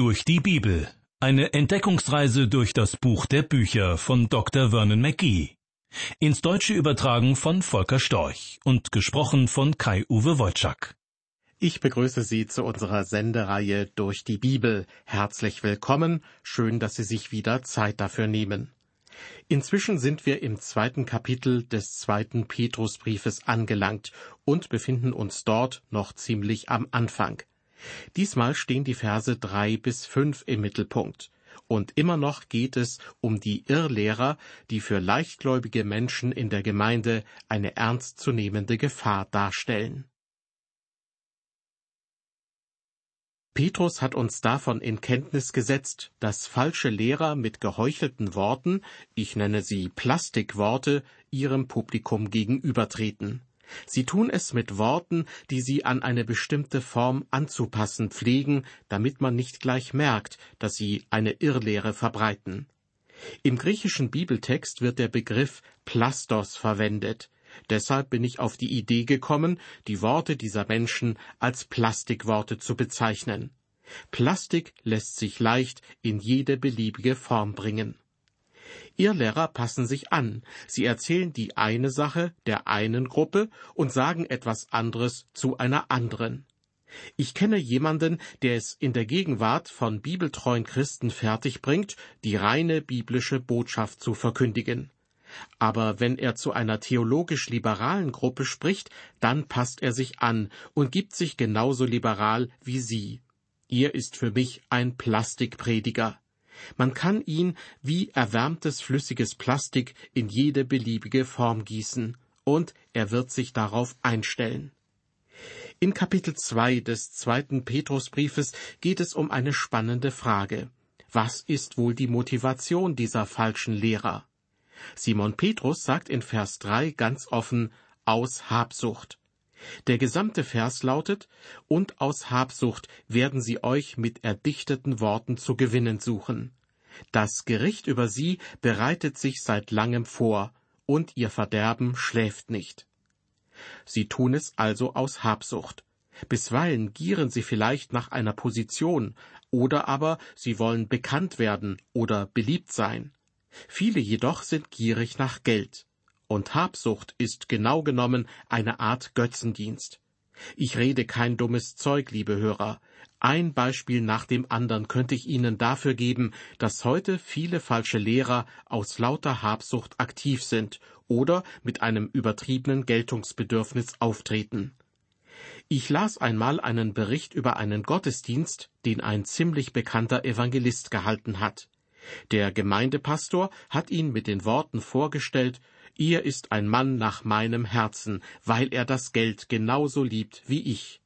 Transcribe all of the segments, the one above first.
Durch die Bibel. Eine Entdeckungsreise durch das Buch der Bücher von Dr. Vernon McGee. Ins Deutsche übertragen von Volker Storch und gesprochen von Kai-Uwe Wojczak. Ich begrüße Sie zu unserer Sendereihe Durch die Bibel. Herzlich willkommen. Schön, dass Sie sich wieder Zeit dafür nehmen. Inzwischen sind wir im zweiten Kapitel des zweiten Petrusbriefes angelangt und befinden uns dort noch ziemlich am Anfang. Diesmal stehen die Verse drei bis fünf im Mittelpunkt. Und immer noch geht es um die Irrlehrer, die für leichtgläubige Menschen in der Gemeinde eine ernstzunehmende Gefahr darstellen. Petrus hat uns davon in Kenntnis gesetzt, dass falsche Lehrer mit geheuchelten Worten, ich nenne sie Plastikworte, ihrem Publikum gegenübertreten. Sie tun es mit Worten, die sie an eine bestimmte Form anzupassen pflegen, damit man nicht gleich merkt, dass sie eine Irrlehre verbreiten. Im griechischen Bibeltext wird der Begriff Plastos verwendet. Deshalb bin ich auf die Idee gekommen, die Worte dieser Menschen als Plastikworte zu bezeichnen. Plastik lässt sich leicht in jede beliebige Form bringen. Irrlehrer passen sich an. Sie erzählen die eine Sache der einen Gruppe und sagen etwas anderes zu einer anderen. Ich kenne jemanden, der es in der Gegenwart von bibeltreuen Christen fertigbringt, die reine biblische Botschaft zu verkündigen. Aber wenn er zu einer theologisch liberalen Gruppe spricht, dann passt er sich an und gibt sich genauso liberal wie sie. Ihr ist für mich ein Plastikprediger. Man kann ihn wie erwärmtes flüssiges Plastik in jede beliebige Form gießen, und er wird sich darauf einstellen. In Kapitel 2 des zweiten Petrusbriefes geht es um eine spannende Frage. Was ist wohl die Motivation dieser falschen Lehrer? Simon Petrus sagt in Vers 3 ganz offen, aus Habsucht. Der gesamte Vers lautet, und aus Habsucht werden sie euch mit erdichteten Worten zu gewinnen suchen. Das Gericht über sie bereitet sich seit langem vor, und ihr Verderben schläft nicht. Sie tun es also aus Habsucht. Bisweilen gieren sie vielleicht nach einer Position, oder aber sie wollen bekannt werden oder beliebt sein. Viele jedoch sind gierig nach Geld. Und Habsucht ist genau genommen eine Art Götzendienst. Ich rede kein dummes Zeug, liebe Hörer. Ein Beispiel nach dem anderen könnte ich Ihnen dafür geben, dass heute viele falsche Lehrer aus lauter Habsucht aktiv sind oder mit einem übertriebenen Geltungsbedürfnis auftreten. Ich las einmal einen Bericht über einen Gottesdienst, den ein ziemlich bekannter Evangelist gehalten hat. Der Gemeindepastor hat ihn mit den Worten vorgestellt, Ihr ist ein Mann nach meinem Herzen, weil er das Geld genauso liebt wie ich.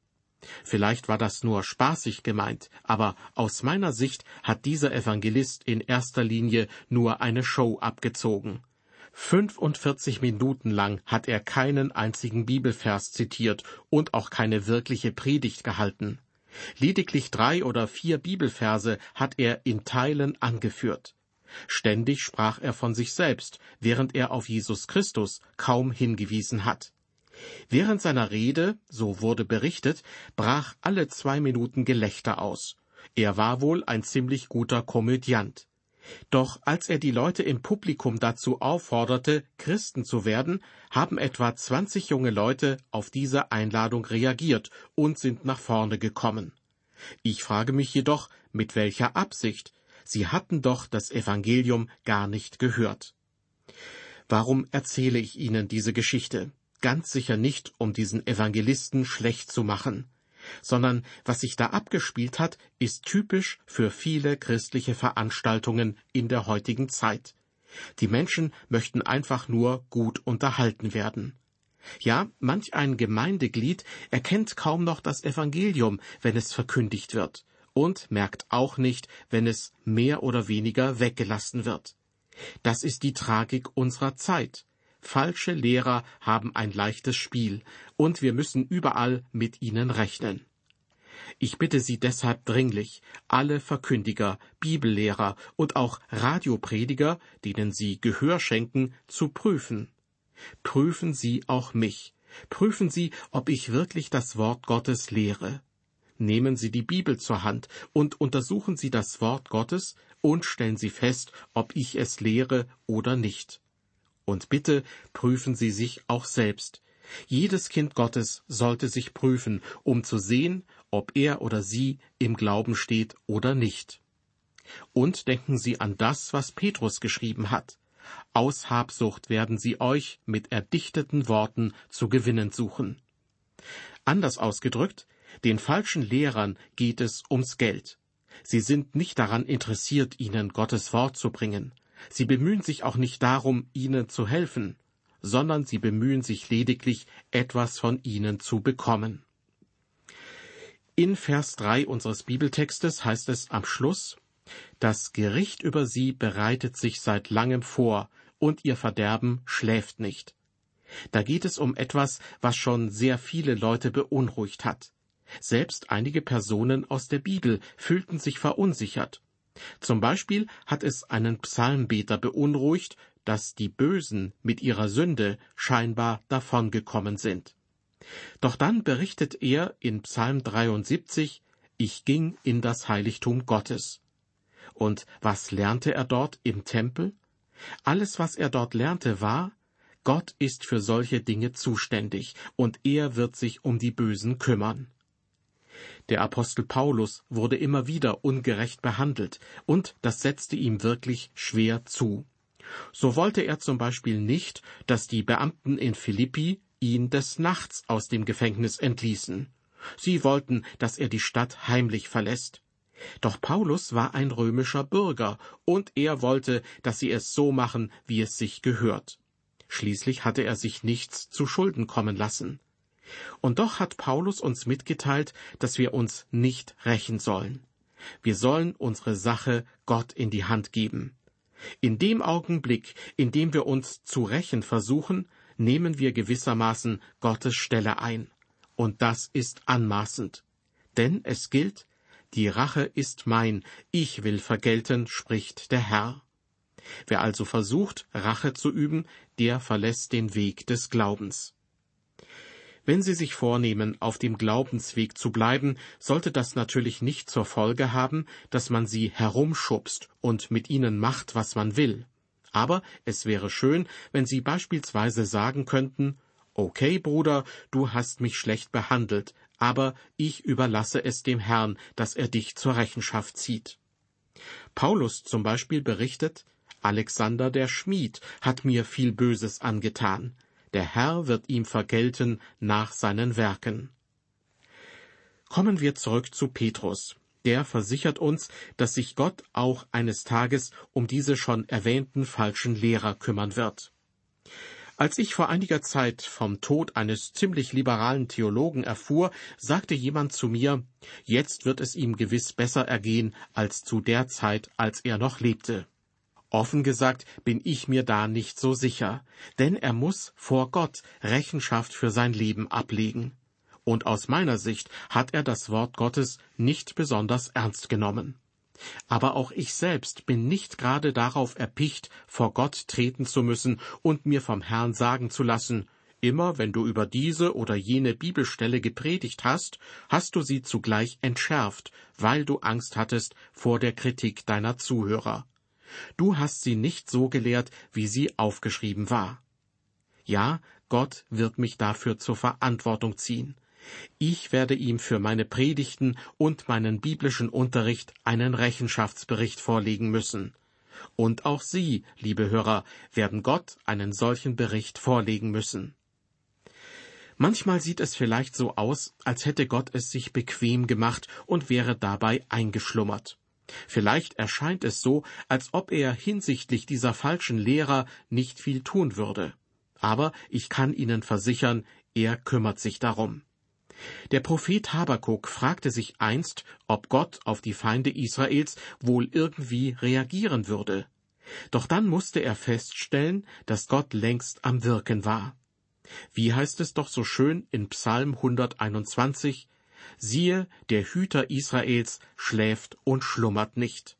Vielleicht war das nur spaßig gemeint, aber aus meiner Sicht hat dieser Evangelist in erster Linie nur eine Show abgezogen. 45 Minuten lang hat er keinen einzigen Bibelvers zitiert und auch keine wirkliche Predigt gehalten. Lediglich drei oder vier Bibelverse hat er in Teilen angeführt. Ständig sprach er von sich selbst, während er auf Jesus Christus kaum hingewiesen hat. Während seiner Rede, so wurde berichtet, brach alle zwei Minuten Gelächter aus. Er war wohl ein ziemlich guter Komödiant. Doch als er die Leute im Publikum dazu aufforderte, Christen zu werden, haben etwa zwanzig junge Leute auf diese Einladung reagiert und sind nach vorne gekommen. Ich frage mich jedoch, mit welcher Absicht? Sie hatten doch das Evangelium gar nicht gehört. Warum erzähle ich Ihnen diese Geschichte? Ganz sicher nicht, um diesen Evangelisten schlecht zu machen sondern was sich da abgespielt hat, ist typisch für viele christliche Veranstaltungen in der heutigen Zeit. Die Menschen möchten einfach nur gut unterhalten werden. Ja, manch ein Gemeindeglied erkennt kaum noch das Evangelium, wenn es verkündigt wird, und merkt auch nicht, wenn es mehr oder weniger weggelassen wird. Das ist die Tragik unserer Zeit. Falsche Lehrer haben ein leichtes Spiel, und wir müssen überall mit ihnen rechnen. Ich bitte Sie deshalb dringlich, alle Verkündiger, Bibellehrer und auch Radioprediger, denen Sie Gehör schenken, zu prüfen. Prüfen Sie auch mich. Prüfen Sie, ob ich wirklich das Wort Gottes lehre. Nehmen Sie die Bibel zur Hand und untersuchen Sie das Wort Gottes und stellen Sie fest, ob ich es lehre oder nicht. Und bitte prüfen Sie sich auch selbst. Jedes Kind Gottes sollte sich prüfen, um zu sehen, ob er oder sie im Glauben steht oder nicht. Und denken Sie an das, was Petrus geschrieben hat. Aus Habsucht werden sie euch mit erdichteten Worten zu gewinnen suchen. Anders ausgedrückt, den falschen Lehrern geht es ums Geld. Sie sind nicht daran interessiert, ihnen Gottes Wort zu bringen. Sie bemühen sich auch nicht darum, ihnen zu helfen, sondern sie bemühen sich lediglich, etwas von ihnen zu bekommen. In Vers 3 unseres Bibeltextes heißt es am Schluss, das Gericht über sie bereitet sich seit langem vor, und ihr Verderben schläft nicht. Da geht es um etwas, was schon sehr viele Leute beunruhigt hat. Selbst einige Personen aus der Bibel fühlten sich verunsichert. Zum Beispiel hat es einen Psalmbeter beunruhigt, dass die Bösen mit ihrer Sünde scheinbar davongekommen sind. Doch dann berichtet er in Psalm 73, Ich ging in das Heiligtum Gottes. Und was lernte er dort im Tempel? Alles, was er dort lernte, war, Gott ist für solche Dinge zuständig, und er wird sich um die Bösen kümmern. Der Apostel Paulus wurde immer wieder ungerecht behandelt, und das setzte ihm wirklich schwer zu. So wollte er zum Beispiel nicht, dass die Beamten in Philippi ihn des Nachts aus dem Gefängnis entließen. Sie wollten, dass er die Stadt heimlich verlässt. Doch Paulus war ein römischer Bürger, und er wollte, dass sie es so machen, wie es sich gehört. Schließlich hatte er sich nichts zu Schulden kommen lassen. Und doch hat Paulus uns mitgeteilt, dass wir uns nicht rächen sollen. Wir sollen unsere Sache Gott in die Hand geben. In dem Augenblick, in dem wir uns zu rächen versuchen, nehmen wir gewissermaßen Gottes Stelle ein. Und das ist anmaßend. Denn es gilt, die Rache ist mein, ich will vergelten, spricht der Herr. Wer also versucht, Rache zu üben, der verlässt den Weg des Glaubens. Wenn Sie sich vornehmen, auf dem Glaubensweg zu bleiben, sollte das natürlich nicht zur Folge haben, dass man sie herumschubst und mit ihnen macht, was man will. Aber es wäre schön, wenn Sie beispielsweise sagen könnten, Okay, Bruder, du hast mich schlecht behandelt, aber ich überlasse es dem Herrn, dass er dich zur Rechenschaft zieht. Paulus zum Beispiel berichtet, Alexander der Schmied hat mir viel Böses angetan. Der Herr wird ihm vergelten nach seinen Werken. Kommen wir zurück zu Petrus. Der versichert uns, dass sich Gott auch eines Tages um diese schon erwähnten falschen Lehrer kümmern wird. Als ich vor einiger Zeit vom Tod eines ziemlich liberalen Theologen erfuhr, sagte jemand zu mir, jetzt wird es ihm gewiss besser ergehen als zu der Zeit, als er noch lebte. Offen gesagt bin ich mir da nicht so sicher, denn er muss vor Gott Rechenschaft für sein Leben ablegen. Und aus meiner Sicht hat er das Wort Gottes nicht besonders ernst genommen. Aber auch ich selbst bin nicht gerade darauf erpicht, vor Gott treten zu müssen und mir vom Herrn sagen zu lassen, immer wenn du über diese oder jene Bibelstelle gepredigt hast, hast du sie zugleich entschärft, weil du Angst hattest vor der Kritik deiner Zuhörer. Du hast sie nicht so gelehrt, wie sie aufgeschrieben war. Ja, Gott wird mich dafür zur Verantwortung ziehen. Ich werde ihm für meine Predigten und meinen biblischen Unterricht einen Rechenschaftsbericht vorlegen müssen. Und auch Sie, liebe Hörer, werden Gott einen solchen Bericht vorlegen müssen. Manchmal sieht es vielleicht so aus, als hätte Gott es sich bequem gemacht und wäre dabei eingeschlummert. Vielleicht erscheint es so, als ob er hinsichtlich dieser falschen Lehrer nicht viel tun würde. Aber ich kann Ihnen versichern, er kümmert sich darum. Der Prophet Habakuk fragte sich einst, ob Gott auf die Feinde Israels wohl irgendwie reagieren würde. Doch dann musste er feststellen, dass Gott längst am Wirken war. Wie heißt es doch so schön in Psalm 121, siehe, der Hüter Israels schläft und schlummert nicht.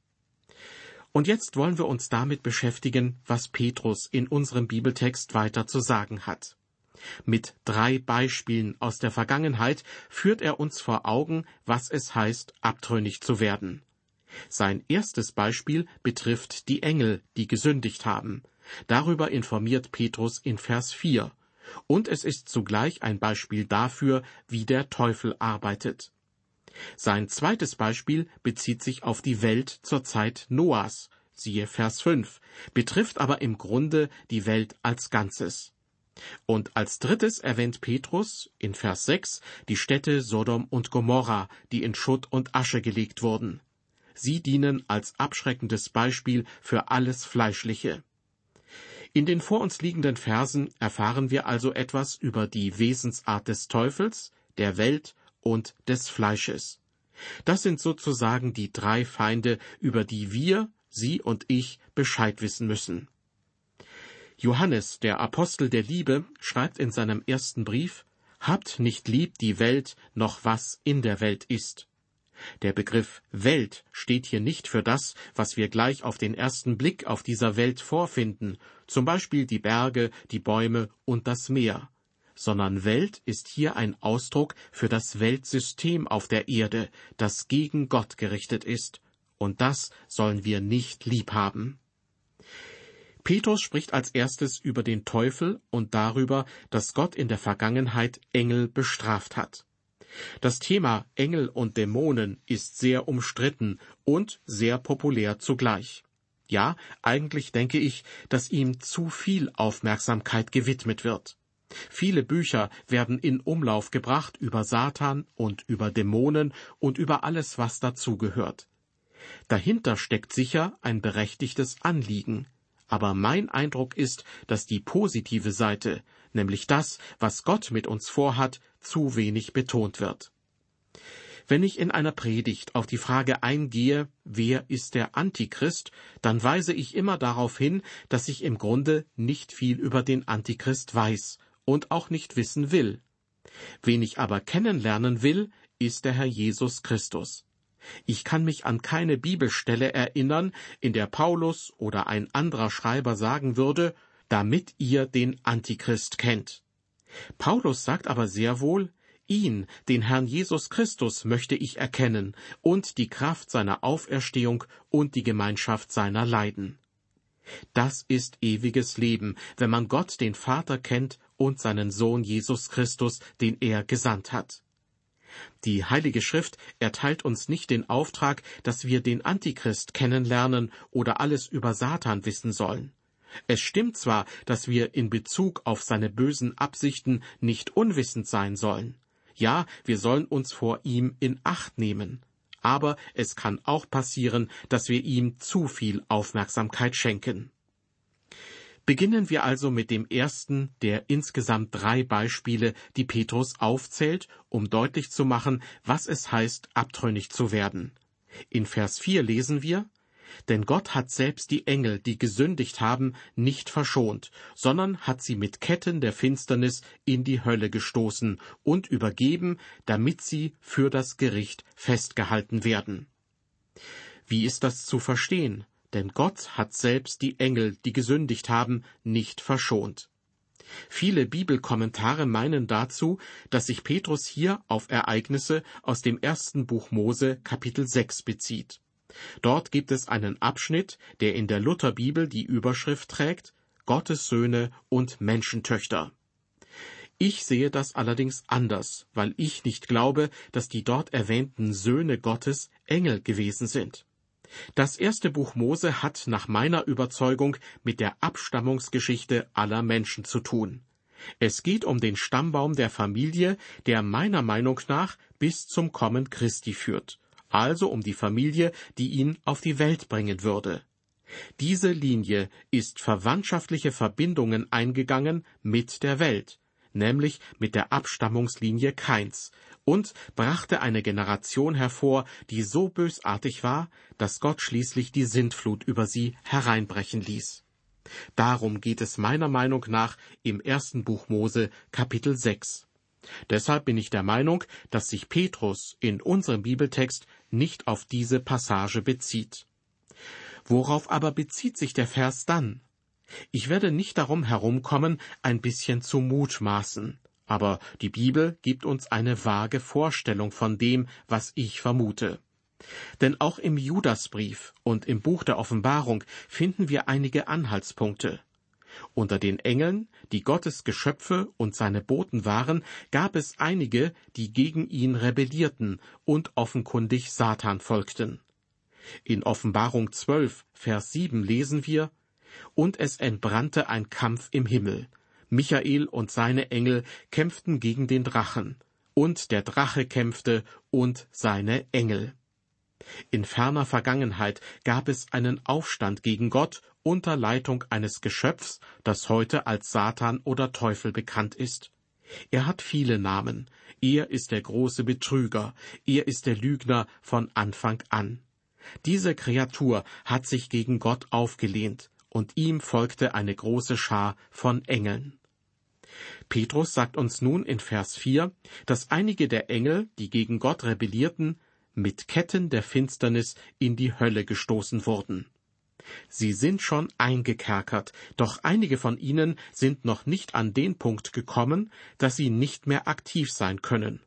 Und jetzt wollen wir uns damit beschäftigen, was Petrus in unserem Bibeltext weiter zu sagen hat. Mit drei Beispielen aus der Vergangenheit führt er uns vor Augen, was es heißt, abtrünnig zu werden. Sein erstes Beispiel betrifft die Engel, die gesündigt haben. Darüber informiert Petrus in Vers 4. Und es ist zugleich ein Beispiel dafür, wie der Teufel arbeitet. Sein zweites Beispiel bezieht sich auf die Welt zur Zeit Noahs, siehe Vers 5, betrifft aber im Grunde die Welt als Ganzes. Und als drittes erwähnt Petrus in Vers 6 die Städte Sodom und Gomorra, die in Schutt und Asche gelegt wurden. Sie dienen als abschreckendes Beispiel für alles Fleischliche. In den vor uns liegenden Versen erfahren wir also etwas über die Wesensart des Teufels, der Welt und des Fleisches. Das sind sozusagen die drei Feinde, über die wir, Sie und ich, Bescheid wissen müssen. Johannes, der Apostel der Liebe, schreibt in seinem ersten Brief Habt nicht lieb die Welt, noch was in der Welt ist. Der Begriff Welt steht hier nicht für das, was wir gleich auf den ersten Blick auf dieser Welt vorfinden, zum Beispiel die Berge, die Bäume und das Meer, sondern Welt ist hier ein Ausdruck für das Weltsystem auf der Erde, das gegen Gott gerichtet ist, und das sollen wir nicht lieb haben. Petrus spricht als erstes über den Teufel und darüber, dass Gott in der Vergangenheit Engel bestraft hat. Das Thema Engel und Dämonen ist sehr umstritten und sehr populär zugleich. Ja, eigentlich denke ich, dass ihm zu viel Aufmerksamkeit gewidmet wird. Viele Bücher werden in Umlauf gebracht über Satan und über Dämonen und über alles, was dazugehört. Dahinter steckt sicher ein berechtigtes Anliegen, aber mein Eindruck ist, dass die positive Seite, nämlich das, was Gott mit uns vorhat, zu wenig betont wird. Wenn ich in einer Predigt auf die Frage eingehe, wer ist der Antichrist, dann weise ich immer darauf hin, dass ich im Grunde nicht viel über den Antichrist weiß und auch nicht wissen will. Wen ich aber kennenlernen will, ist der Herr Jesus Christus. Ich kann mich an keine Bibelstelle erinnern, in der Paulus oder ein anderer Schreiber sagen würde, damit ihr den Antichrist kennt. Paulus sagt aber sehr wohl, ihn, den Herrn Jesus Christus, möchte ich erkennen und die Kraft seiner Auferstehung und die Gemeinschaft seiner Leiden. Das ist ewiges Leben, wenn man Gott den Vater kennt und seinen Sohn Jesus Christus, den er gesandt hat. Die Heilige Schrift erteilt uns nicht den Auftrag, dass wir den Antichrist kennenlernen oder alles über Satan wissen sollen. Es stimmt zwar, dass wir in Bezug auf seine bösen Absichten nicht unwissend sein sollen. Ja, wir sollen uns vor ihm in Acht nehmen. Aber es kann auch passieren, dass wir ihm zu viel Aufmerksamkeit schenken. Beginnen wir also mit dem ersten der insgesamt drei Beispiele, die Petrus aufzählt, um deutlich zu machen, was es heißt, abtrünnig zu werden. In Vers 4 lesen wir, denn Gott hat selbst die Engel, die gesündigt haben, nicht verschont, sondern hat sie mit Ketten der Finsternis in die Hölle gestoßen und übergeben, damit sie für das Gericht festgehalten werden. Wie ist das zu verstehen? Denn Gott hat selbst die Engel, die gesündigt haben, nicht verschont. Viele Bibelkommentare meinen dazu, dass sich Petrus hier auf Ereignisse aus dem ersten Buch Mose Kapitel 6 bezieht. Dort gibt es einen Abschnitt, der in der Lutherbibel die Überschrift trägt Gottes Söhne und Menschentöchter. Ich sehe das allerdings anders, weil ich nicht glaube, dass die dort erwähnten Söhne Gottes Engel gewesen sind. Das erste Buch Mose hat nach meiner Überzeugung mit der Abstammungsgeschichte aller Menschen zu tun. Es geht um den Stammbaum der Familie, der meiner Meinung nach bis zum Kommen Christi führt, also um die Familie, die ihn auf die Welt bringen würde. Diese Linie ist verwandtschaftliche Verbindungen eingegangen mit der Welt, nämlich mit der Abstammungslinie Kains, und brachte eine Generation hervor, die so bösartig war, dass Gott schließlich die Sintflut über sie hereinbrechen ließ. Darum geht es meiner Meinung nach im ersten Buch Mose Kapitel 6. Deshalb bin ich der Meinung, dass sich Petrus in unserem Bibeltext nicht auf diese Passage bezieht. Worauf aber bezieht sich der Vers dann? Ich werde nicht darum herumkommen, ein bisschen zu mutmaßen, aber die Bibel gibt uns eine vage Vorstellung von dem, was ich vermute. Denn auch im Judasbrief und im Buch der Offenbarung finden wir einige Anhaltspunkte. Unter den Engeln, die Gottes Geschöpfe und seine Boten waren, gab es einige, die gegen ihn rebellierten und offenkundig Satan folgten. In Offenbarung 12, Vers 7 lesen wir, Und es entbrannte ein Kampf im Himmel. Michael und seine Engel kämpften gegen den Drachen, und der Drache kämpfte und seine Engel. In ferner Vergangenheit gab es einen Aufstand gegen Gott unter Leitung eines Geschöpfs, das heute als Satan oder Teufel bekannt ist. Er hat viele Namen. Er ist der große Betrüger. Er ist der Lügner von Anfang an. Diese Kreatur hat sich gegen Gott aufgelehnt, und ihm folgte eine große Schar von Engeln. Petrus sagt uns nun in Vers 4, dass einige der Engel, die gegen Gott rebellierten, mit Ketten der Finsternis in die Hölle gestoßen wurden. Sie sind schon eingekerkert, doch einige von ihnen sind noch nicht an den Punkt gekommen, dass sie nicht mehr aktiv sein können.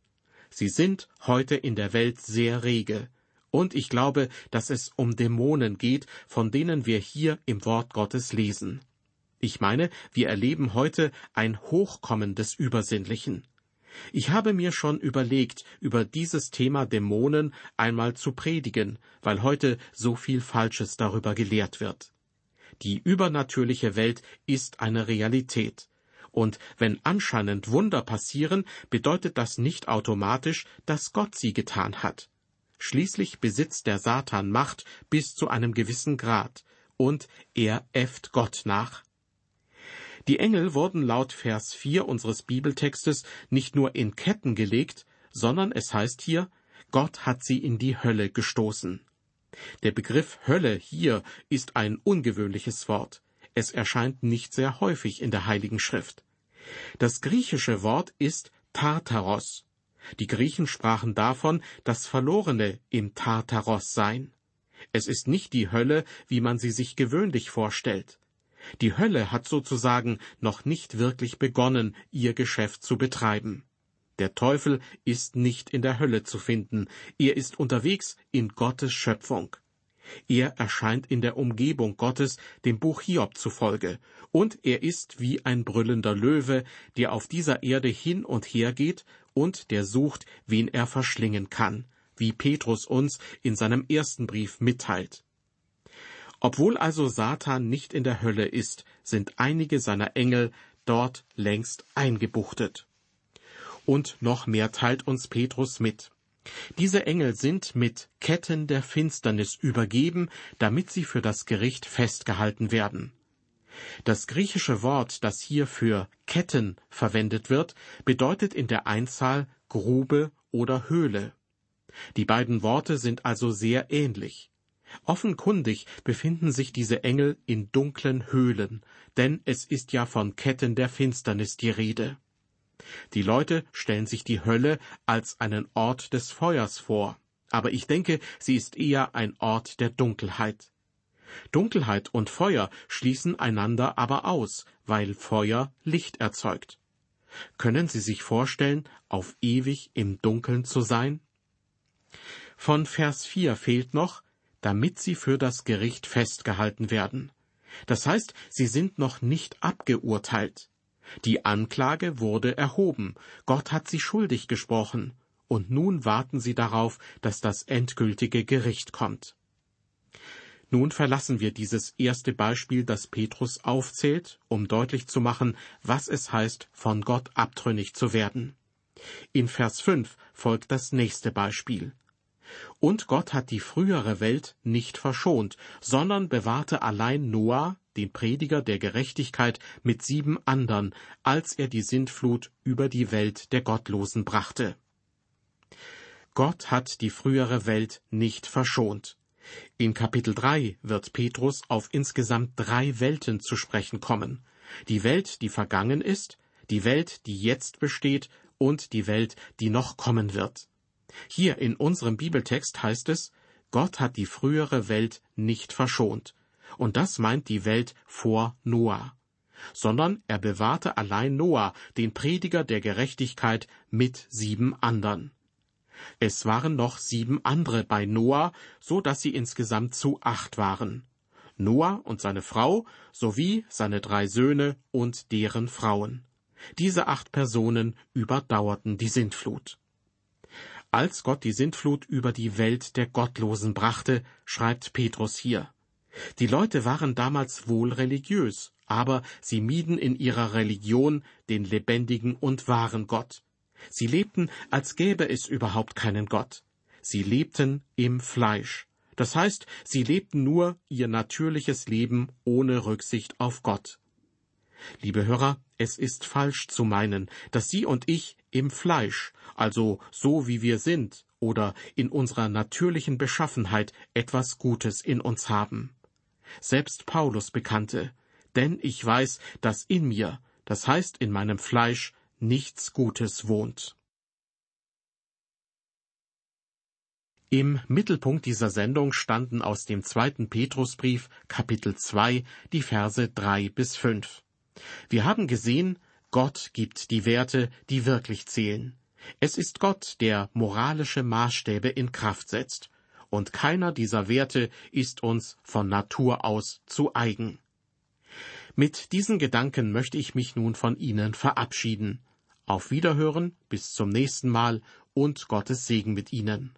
Sie sind heute in der Welt sehr rege, und ich glaube, dass es um Dämonen geht, von denen wir hier im Wort Gottes lesen. Ich meine, wir erleben heute ein Hochkommen des Übersinnlichen. Ich habe mir schon überlegt, über dieses Thema Dämonen einmal zu predigen, weil heute so viel Falsches darüber gelehrt wird. Die übernatürliche Welt ist eine Realität. Und wenn anscheinend Wunder passieren, bedeutet das nicht automatisch, dass Gott sie getan hat. Schließlich besitzt der Satan Macht bis zu einem gewissen Grad, und er äfft Gott nach. Die Engel wurden laut Vers 4 unseres Bibeltextes nicht nur in Ketten gelegt, sondern es heißt hier, Gott hat sie in die Hölle gestoßen. Der Begriff Hölle hier ist ein ungewöhnliches Wort. Es erscheint nicht sehr häufig in der Heiligen Schrift. Das griechische Wort ist Tartaros. Die Griechen sprachen davon, dass Verlorene im Tartaros seien. Es ist nicht die Hölle, wie man sie sich gewöhnlich vorstellt. Die Hölle hat sozusagen noch nicht wirklich begonnen, ihr Geschäft zu betreiben. Der Teufel ist nicht in der Hölle zu finden, er ist unterwegs in Gottes Schöpfung. Er erscheint in der Umgebung Gottes, dem Buch Hiob zufolge, und er ist wie ein brüllender Löwe, der auf dieser Erde hin und her geht und der sucht, wen er verschlingen kann, wie Petrus uns in seinem ersten Brief mitteilt. Obwohl also Satan nicht in der Hölle ist, sind einige seiner Engel dort längst eingebuchtet. Und noch mehr teilt uns Petrus mit. Diese Engel sind mit Ketten der Finsternis übergeben, damit sie für das Gericht festgehalten werden. Das griechische Wort, das hier für Ketten verwendet wird, bedeutet in der Einzahl Grube oder Höhle. Die beiden Worte sind also sehr ähnlich. Offenkundig befinden sich diese Engel in dunklen Höhlen, denn es ist ja von Ketten der Finsternis die Rede. Die Leute stellen sich die Hölle als einen Ort des Feuers vor, aber ich denke, sie ist eher ein Ort der Dunkelheit. Dunkelheit und Feuer schließen einander aber aus, weil Feuer Licht erzeugt. Können Sie sich vorstellen, auf ewig im Dunkeln zu sein? Von Vers 4 fehlt noch, damit sie für das Gericht festgehalten werden. Das heißt, sie sind noch nicht abgeurteilt. Die Anklage wurde erhoben, Gott hat sie schuldig gesprochen, und nun warten sie darauf, dass das endgültige Gericht kommt. Nun verlassen wir dieses erste Beispiel, das Petrus aufzählt, um deutlich zu machen, was es heißt, von Gott abtrünnig zu werden. In Vers 5 folgt das nächste Beispiel. Und Gott hat die frühere Welt nicht verschont, sondern bewahrte allein Noah, den Prediger der Gerechtigkeit, mit sieben andern, als er die Sintflut über die Welt der Gottlosen brachte. Gott hat die frühere Welt nicht verschont. In Kapitel 3 wird Petrus auf insgesamt drei Welten zu sprechen kommen. Die Welt, die vergangen ist, die Welt, die jetzt besteht und die Welt, die noch kommen wird. Hier in unserem Bibeltext heißt es, Gott hat die frühere Welt nicht verschont. und das meint die Welt vor Noah. Sondern er bewahrte allein Noah, den Prediger der Gerechtigkeit, mit sieben andern. Es waren noch sieben andere bei Noah, so dass sie insgesamt zu acht waren. Noah und seine Frau sowie seine drei Söhne und deren Frauen. Diese acht Personen überdauerten die Sintflut. Als Gott die Sintflut über die Welt der Gottlosen brachte, schreibt Petrus hier. Die Leute waren damals wohl religiös, aber sie mieden in ihrer Religion den lebendigen und wahren Gott. Sie lebten, als gäbe es überhaupt keinen Gott. Sie lebten im Fleisch. Das heißt, sie lebten nur ihr natürliches Leben ohne Rücksicht auf Gott. Liebe Hörer, es ist falsch zu meinen, dass Sie und ich im Fleisch, also so wie wir sind, oder in unserer natürlichen Beschaffenheit etwas Gutes in uns haben. Selbst Paulus bekannte, denn ich weiß, dass in mir, das heißt in meinem Fleisch, nichts Gutes wohnt. Im Mittelpunkt dieser Sendung standen aus dem zweiten Petrusbrief Kapitel 2 die Verse 3 bis 5. Wir haben gesehen, Gott gibt die Werte, die wirklich zählen. Es ist Gott, der moralische Maßstäbe in Kraft setzt, und keiner dieser Werte ist uns von Natur aus zu eigen. Mit diesen Gedanken möchte ich mich nun von Ihnen verabschieden. Auf Wiederhören, bis zum nächsten Mal und Gottes Segen mit Ihnen.